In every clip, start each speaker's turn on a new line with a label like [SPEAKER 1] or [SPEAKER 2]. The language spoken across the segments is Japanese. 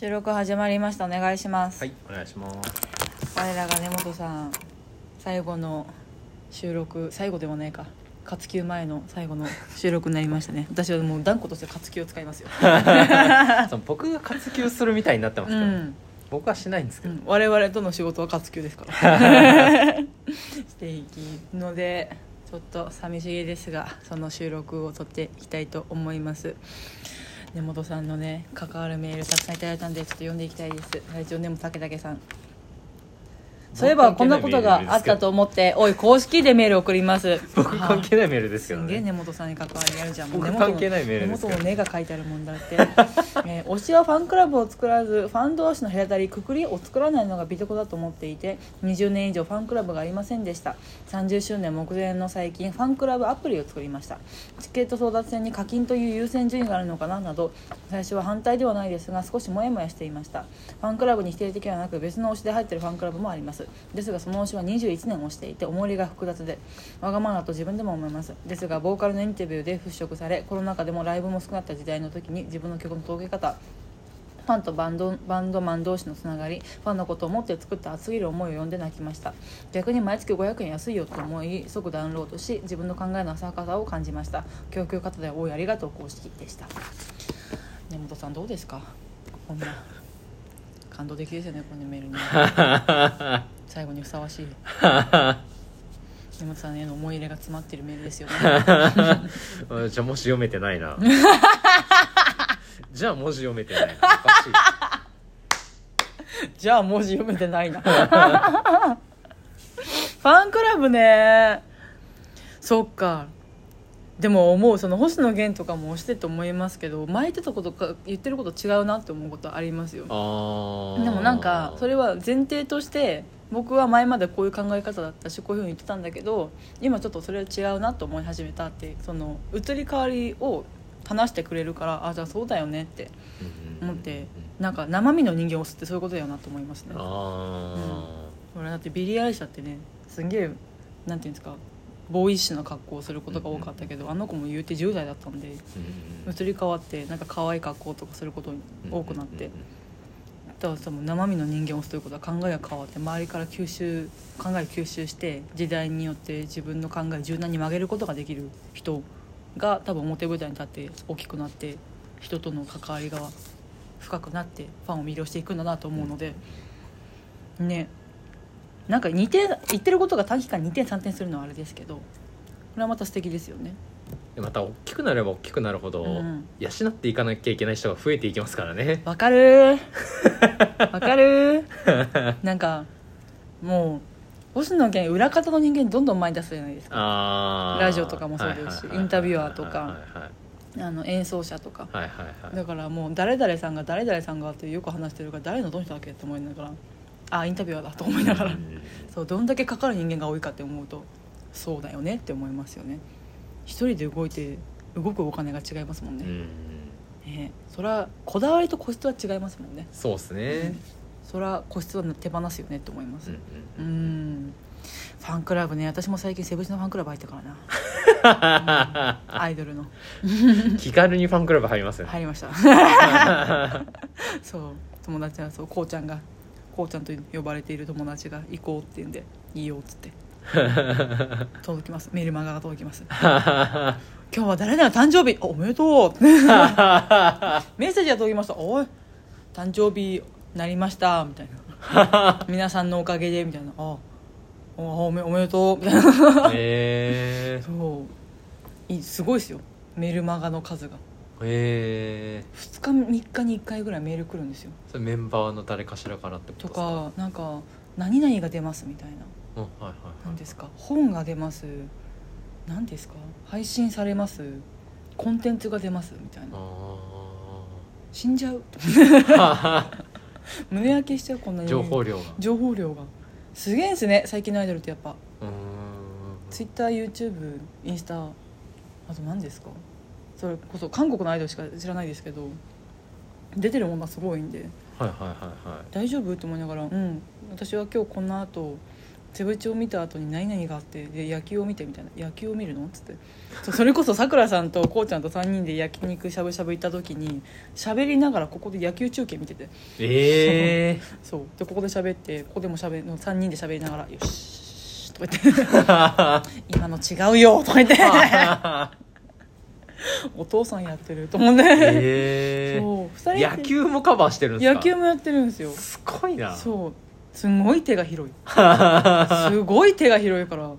[SPEAKER 1] 収録始まりました。お願いします、
[SPEAKER 2] はいお願いします。
[SPEAKER 1] 我らが根本さん最後の収録最後でもないか。活休前の最後の収録になりましたね。私はもう断固として活休を使いますよ。
[SPEAKER 2] 僕が活休するみたいになってますけど、
[SPEAKER 1] うん、
[SPEAKER 2] 僕はしないんですけど、
[SPEAKER 1] うん、我々との仕事は活休ですから。していきのでちょっと寂しげですがその収録を撮っていきたいと思います根本さんのね関わるメールたくさんいただいたんでちょっと読んでいきたいです。ラジオネームたけたけさん。そういえばこんなことがあったと思っておい公式でメール送ります。
[SPEAKER 2] 僕関係ないメールですけど
[SPEAKER 1] すんげえ
[SPEAKER 2] ね
[SPEAKER 1] 根本さんに関わりあるじゃん
[SPEAKER 2] 僕関係ないメールです
[SPEAKER 1] 根本の根が書いてあるもんだって、えー推しはファンクラブを作らずファン同士の隔たりくくりを作らないのが美徳だと思っていて20年以上ファンクラブがありませんでした。30周年目前の最近ファンクラブアプリを作りました。チケット争奪戦に課金という優先順位があるのかななど最初は反対ではないですが少しモヤモヤしていました。ファンクラブに否定的ではなく別の推しで入っているファンクラブもありますですがその推しは21年推していて思い入れが複雑でわがままだと自分でも思います。ですがボーカルのインタビューで払拭されコロナ禍でもライブも少なかった時代の時に自分の曲の届け方ファンとバンドバンドマン同士のつながりファンのことを思って作った熱すぎる思いを読んで泣きました。逆に毎月500円安いよと思い即ダウンロードし自分の考えの浅はかさを感じました。供給方で大いありがとう公式でした。根本さんどうですか？こんな。感動的ですよねこのメールに。最後にふさわしい。根本さんへの思い入れが詰まってるメールですよね。
[SPEAKER 2] うんじゃあもし読めてないな。じゃあ文字読めてないな。おかしい。
[SPEAKER 1] じゃあ文字読めてないな。ファンクラブね。そっかでも思うその星野源とかも推してと思いますけど前言ってたことか言ってること違うなって思うことありますよ。でもなんかそれは前提として僕は前までこういう考え方だったしこういうふうに言ってたんだけど今ちょっとそれは違うなと思い始めたってその移り変わりを話してくれるからあじゃあそうだよねって思ってなんか生身の人間を推すってそういうことだよなと思いますね。
[SPEAKER 2] あ
[SPEAKER 1] 俺だってビリー・アイってねすんげえなんていうんですかボーイッシュな格好をすることが多かったけど、あの子も言うて10代だったんで移り変わってなんか可愛い格好とかすることに多くなって、だからさもう生身の人間を推すということは考えが変わって周りから吸収考えを吸収して時代によって自分の考えを柔軟に曲げることができる人が多分表舞台に立って大きくなって人との関わりが深くなってファンを魅了していくんだなと思うので、ねなんか2点言ってることが短期間2点3点するのはあれですけどこれはまた素敵ですよね。
[SPEAKER 2] でまた大きくなれば大きくなるほど、
[SPEAKER 1] うん。
[SPEAKER 2] 養っていかなきゃいけない人が増えていきますからね。
[SPEAKER 1] わかるー。わかるー。なんかもう星野源裏方の人間どんどん前に出すじゃないですか。ラジオとかもそうですしインタビュアーとかあの演奏者とか。だからもう誰々さんが誰々さんがってよく話してるから誰のどの人だっけって思いながらあインタビュアーだと思いながら。
[SPEAKER 2] うん。
[SPEAKER 1] そうどんだけかかる人間が多いかって思うとそうだよねって思いますよね。一人で動いて動くお金が違いますもんね、
[SPEAKER 2] うん。
[SPEAKER 1] ね。それはこだわりと個室は違いますもんね。
[SPEAKER 2] そうですね。
[SPEAKER 1] それは個室は手放すよねって思います。
[SPEAKER 2] うん
[SPEAKER 1] う
[SPEAKER 2] うん
[SPEAKER 1] ん。ファンクラブね。私も最近セブチのファンクラブ入ったからな。アイドルの。
[SPEAKER 2] 気軽にファンクラブ入りますよね、
[SPEAKER 1] 入りました。そう。友達はそうこうちゃんがこうちゃんと呼ばれている友達が行こうって言うんでいいよっつって。届きます。メールマガが届きます。今日は誰々の誕生日。あおめでとう。メッセージが届きました。おい誕生日なりました。みたいな。皆さんのおかげでみたいな。あおおめおめでとう。みたいな
[SPEAKER 2] へえ
[SPEAKER 1] そう。いすごいですよ。メールマガの数が
[SPEAKER 2] へえ
[SPEAKER 1] 2日3日に1回ぐらいメール来るんですよ。
[SPEAKER 2] それメンバーの誰かしらからってこと
[SPEAKER 1] と
[SPEAKER 2] ですか？
[SPEAKER 1] かなんか何々が出ますみたいな。
[SPEAKER 2] うんはいはい
[SPEAKER 1] 何ですか？本が出ます。何ですか？配信されます。コンテンツが出ますみたいな。死んじゃう。
[SPEAKER 2] あ
[SPEAKER 1] 胸焼けしちゃうこんな
[SPEAKER 2] ー
[SPEAKER 1] に。
[SPEAKER 2] 情報量が。
[SPEAKER 1] 情報量が。すげえんすね最近のアイドルってやっぱ。
[SPEAKER 2] うーん。
[SPEAKER 1] TwitterYouTube インスタあと何ですか？それこそ韓国のアイドルしか知らないですけど出てるものがすごいんで。
[SPEAKER 2] はいはいはいはい。
[SPEAKER 1] 大丈夫？って思いながらうん。私は今日この後セブチを見た後に何々があってで野球を見てみたいな。野球を見るの？っつって。それこそさくらさんとこうちゃんと3人で焼肉しゃぶしゃぶ行った時に喋りながらここで野球中継見てて。
[SPEAKER 2] ええ
[SPEAKER 1] そう。でここで喋ってここでも喋の3人で喋りながら「よし」とか言って「今の違うよ」とか言って お父さんやってると思って、
[SPEAKER 2] ええ
[SPEAKER 1] そう。二人で。
[SPEAKER 2] 野球もカバーしてるんですか？
[SPEAKER 1] 野球もやってるんですよ。
[SPEAKER 2] すごいな。
[SPEAKER 1] そう。すごい手が広い。すごい手が広いから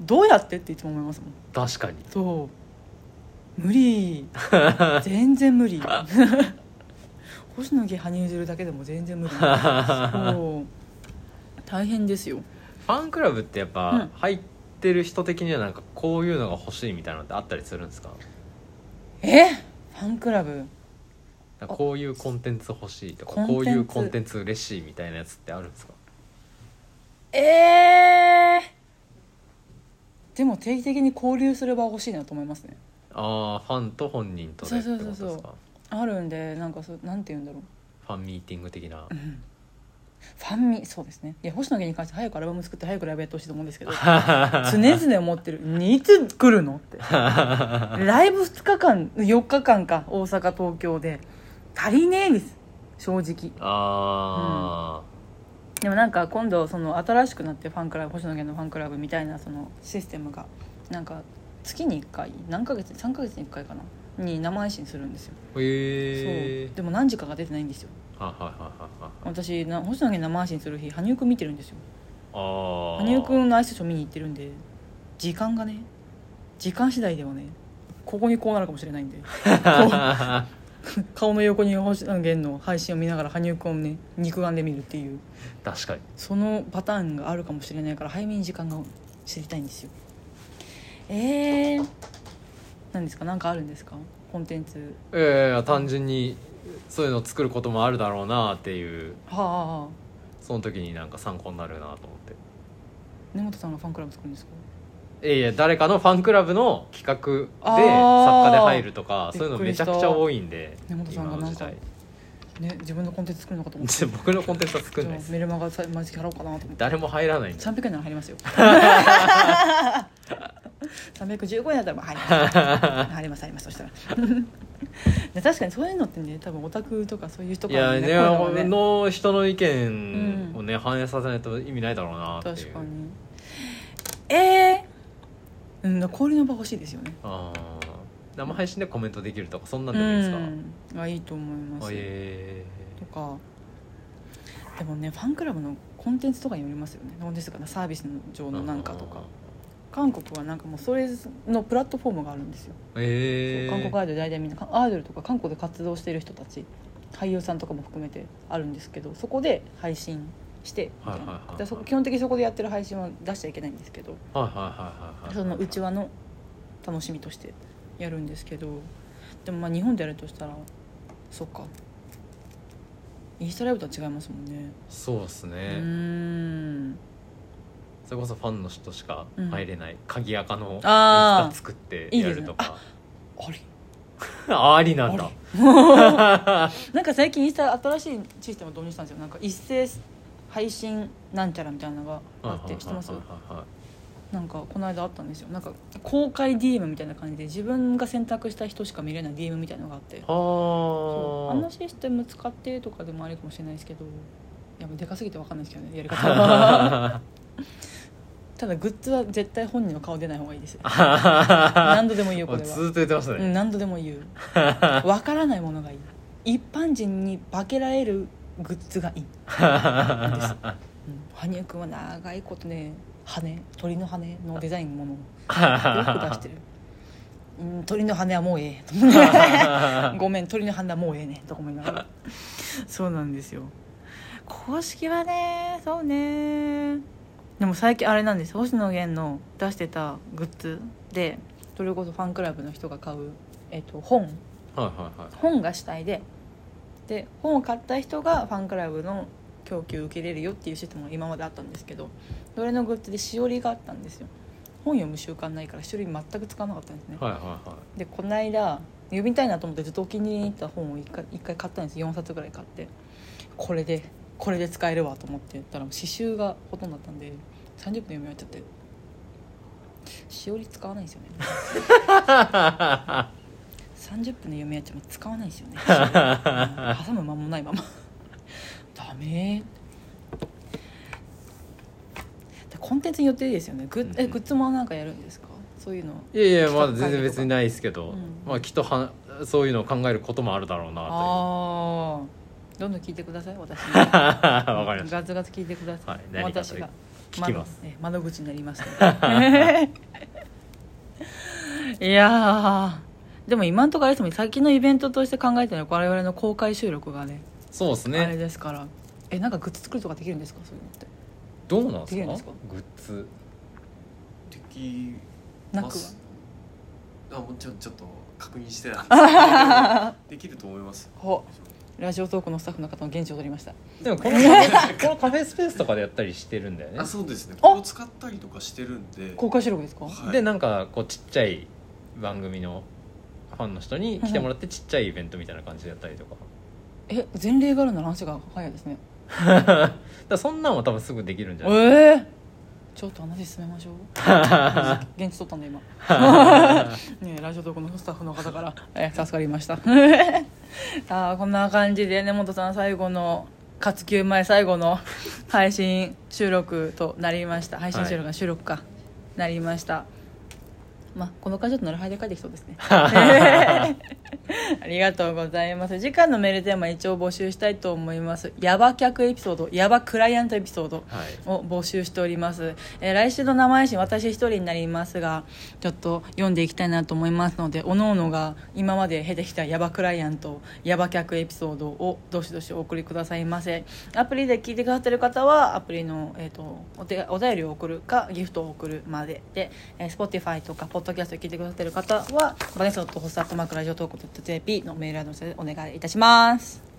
[SPEAKER 1] どうやってっていつも思いますもん。
[SPEAKER 2] 確かに。
[SPEAKER 1] そう。無理。全然無理。星野源羽生結弦だけでも全然無理。そう。大変ですよ。
[SPEAKER 2] ファンクラブってやっ
[SPEAKER 1] うん。
[SPEAKER 2] ぱ入ってる人的にはなんかこういうのが欲しいみたいなのってあったりするんですか？
[SPEAKER 1] え？ファンクラブ？
[SPEAKER 2] こういうコンテンツ欲しいとかこういうコンテンツ嬉しいみたいなやつってあるんですか？
[SPEAKER 1] えー、でも定期的に交流する場欲しいなと思いますね。
[SPEAKER 2] ああファンと本人とでってことですか？
[SPEAKER 1] そうそうそうあるんでなんかそうなんて言うんだろう。
[SPEAKER 2] ファンミーティング的な
[SPEAKER 1] ファンミそうですね。いや星野源に関して早くアルバム作って早くライブやってほしいと思うんですけど 常々思ってる「いつ来るの?」って。ライブ2日間4日間か大阪東京で。足りねえです。正直。
[SPEAKER 2] あ
[SPEAKER 1] でもなんか今度その新しくなってファンクラブ星野源のファンクラブみたいなそのシステムがなんか月に1回何ヶ月3ヶ月に1回かな？に生配信するんですよ、
[SPEAKER 2] あ、へえ
[SPEAKER 1] そう。でも何時かが出てないんですよ
[SPEAKER 2] はいはいはいはいはい。
[SPEAKER 1] 私な星野源生配信する日羽生くん見てるんですよ。羽生くんのアイスショー見に行ってるんで時間がね時間次第ではねここにこうなるかもしれないんで。顔の横に星野源の配信を見ながら羽生くんをね肉眼で見るっていう。
[SPEAKER 2] 確かに。
[SPEAKER 1] そのパターンがあるかもしれないから早めに時間が知りたいんですよ。えー、何ですか？何かあるんですか？コンテンツ。
[SPEAKER 2] ええ単純にそういうのを作ることもあるだろうなっていう
[SPEAKER 1] は
[SPEAKER 2] その時になんか参考になるなと思って。
[SPEAKER 1] 根本さんがファンクラブ作るんですか？
[SPEAKER 2] いやいや誰かのファンクラブの企画で
[SPEAKER 1] あー。
[SPEAKER 2] 作家で入るとかそういうのめちゃくちゃ多いんで
[SPEAKER 1] 根本さんがなんかね自分のコンテンツ作るのかと思って。
[SPEAKER 2] 僕のコンテンツは作んないです。
[SPEAKER 1] メルマガさ毎月払おうかなと思って。
[SPEAKER 2] 誰も入らないんで
[SPEAKER 1] 300円なら入りますよ。315円だったらまあ入ります。入ります入ります。そしたら。で 確かにそういうのってね多分オタクとかそういう人
[SPEAKER 2] い
[SPEAKER 1] からね
[SPEAKER 2] やね
[SPEAKER 1] のがね。
[SPEAKER 2] の人の意見をね、反映させないと意味ないだろうなっていう。
[SPEAKER 1] 確かに。ええー、うん交流の場欲しいですよね。
[SPEAKER 2] あー。生配信でコメントできるとかそんなんでもいいですか、
[SPEAKER 1] うん。あいいと思います。
[SPEAKER 2] あえ
[SPEAKER 1] とか。でもねファンクラブのコンテンツとかによりますよね。コンテンツとかなサービス上
[SPEAKER 2] ー
[SPEAKER 1] のなんかとか韓国はなんかもうそれのプラットフォームがあるんですよ。
[SPEAKER 2] えー、
[SPEAKER 1] 韓国アイドル大体みんなアイドルとか韓国で活動している人たち俳優さんとかも含めてあるんですけどそこで配信してみたい基本的にそこでやってる配信は出しちゃいけないんですけどその内輪の楽しみとしてやるんですけどでもまあ日本でやるとしたらそっか。インスタライブとは違いますもんね。
[SPEAKER 2] そうですね、
[SPEAKER 1] うーん
[SPEAKER 2] それこそファンの人しか入れない、鍵垢のインス作ってやるとか。
[SPEAKER 1] あれ？
[SPEAKER 2] あ ありなんだ。
[SPEAKER 1] なんか最近インスタ新しいシステムを導入したんですよ。なんか一斉配信なんちゃらみたいなのがあって知ってます？なんかこの間あったんですよ。なんか公開 DM みたいな感じで自分が選択した人しか見れない DM みたいなのがあって。あ
[SPEAKER 2] は
[SPEAKER 1] のシステム使ってとかでもありかもしれないですけどいやもうでかすぎて分かんないですけどねやり方は
[SPEAKER 2] あ
[SPEAKER 1] ただグッズは絶対本人の顔出ない方がいいですよ。何度でも言うこれは。
[SPEAKER 2] ずっと言ってましたね、
[SPEAKER 1] うん、何度でも言う。分からないものがいい。一般人に化けられるグッズがいい、うん、羽生君は長いことね羽鳥の羽のデザインのものをよく出してる。うん鳥の羽はもうええ。ごめん鳥の羽はもうええね。とか思いながら。そうなんですよ。公式はねそうねでも最近あれなんです星野源の出してたグッズでそれこそファンクラブの人が買う、えっと、本。本が主体で。で本を買った人がファンクラブの供給受けれるよっていうシステムが今まであったんですけどそれのグッズでしおりがあったんですよ。本読む習慣ないからしおり全く使わなかったんですね。
[SPEAKER 2] はいはいはい。
[SPEAKER 1] でこの間読みたいなと思ってずっとお気に入りに入った本を一回一回買ったんです。4冊ぐらい買って。これでこれで使えるわと思ってやったら刺繍がほとんどだったんで30分で読み終わっちゃってしおり使わないんですよね。30分で読み終わっちゃう使わないんですよね。う ん挟む間もないまま。ダメでコンテンツによっていいですよね。グッえ
[SPEAKER 2] うん。
[SPEAKER 1] グッズもなんかやるんですか？そういうの。
[SPEAKER 2] いやいやまだ全然別にないですけど、
[SPEAKER 1] うん。
[SPEAKER 2] まあきっとはそういうのを考えることもあるだろうなという。
[SPEAKER 1] ああどんどん聞いてください私。に
[SPEAKER 2] わかりました。
[SPEAKER 1] ガツガツ聞いてください、
[SPEAKER 2] はい何かと
[SPEAKER 1] 私が。
[SPEAKER 2] 聞きます。
[SPEAKER 1] 窓え窓口になります いやー。でも今んところあれですもん先のイベントとして考えてるのは我々の公開収録がね
[SPEAKER 2] そうです
[SPEAKER 1] あれ
[SPEAKER 2] ね
[SPEAKER 1] ですから。えなんかグッズ作るとかできるんですかそういうのって？
[SPEAKER 2] どうなんですか？
[SPEAKER 1] できるんですか？
[SPEAKER 2] グッズ。
[SPEAKER 3] でき
[SPEAKER 1] なくは？
[SPEAKER 3] あもうちょちょっと確認してたんですけど。できると思います。
[SPEAKER 1] ほラジオトークのスタッフの方の現地を取りました。
[SPEAKER 2] でもこのカフェ このカフェスペースとかでやったりしてるんだよね。
[SPEAKER 3] あそうですね。
[SPEAKER 1] あ。
[SPEAKER 3] ここ使ったりとかしてるんで。
[SPEAKER 1] 公開収録ですか、
[SPEAKER 3] はい。
[SPEAKER 2] でなんかこうちっちゃい番組のファンの人に来てもらってちっちゃいイベントみたいな感じでやったりとか。
[SPEAKER 1] え前例があるなら話が早いですね。
[SPEAKER 2] だそんなんは多分すぐできるんじゃ
[SPEAKER 1] え
[SPEAKER 2] ない？
[SPEAKER 1] えちょっと話進めましょう。現地取ったんで今。ねえラジオトークのスタッフの方から、え助かりましたあこんな感じで根本さん最後の活休前最後の配信収録となりました。配信収録が収録か、なりました。まあこの感じだとなるはで帰ってきそうですね。ありがとうございます。次回のメールテーマ一応募集したいと思います。ヤバ客エピソードヤバクライアントエピソード
[SPEAKER 2] はい。
[SPEAKER 1] を募集しております、えー来週の生配信私一人になりますがちょっと読んでいきたいなと思いますのでおのおのが今まで経てきたヤバクライアントヤバ客エピソードをどしどしお送りくださいませ。アプリで聞いてくださってる方はアプリの、えー、とお手お便りを送るかギフトを送るまでで、えー、Spotify とかポッドキャストを聞いてくださってる方はバネソットホストアットマークラジオトーク .jp のメールアドレスでお願いいたします。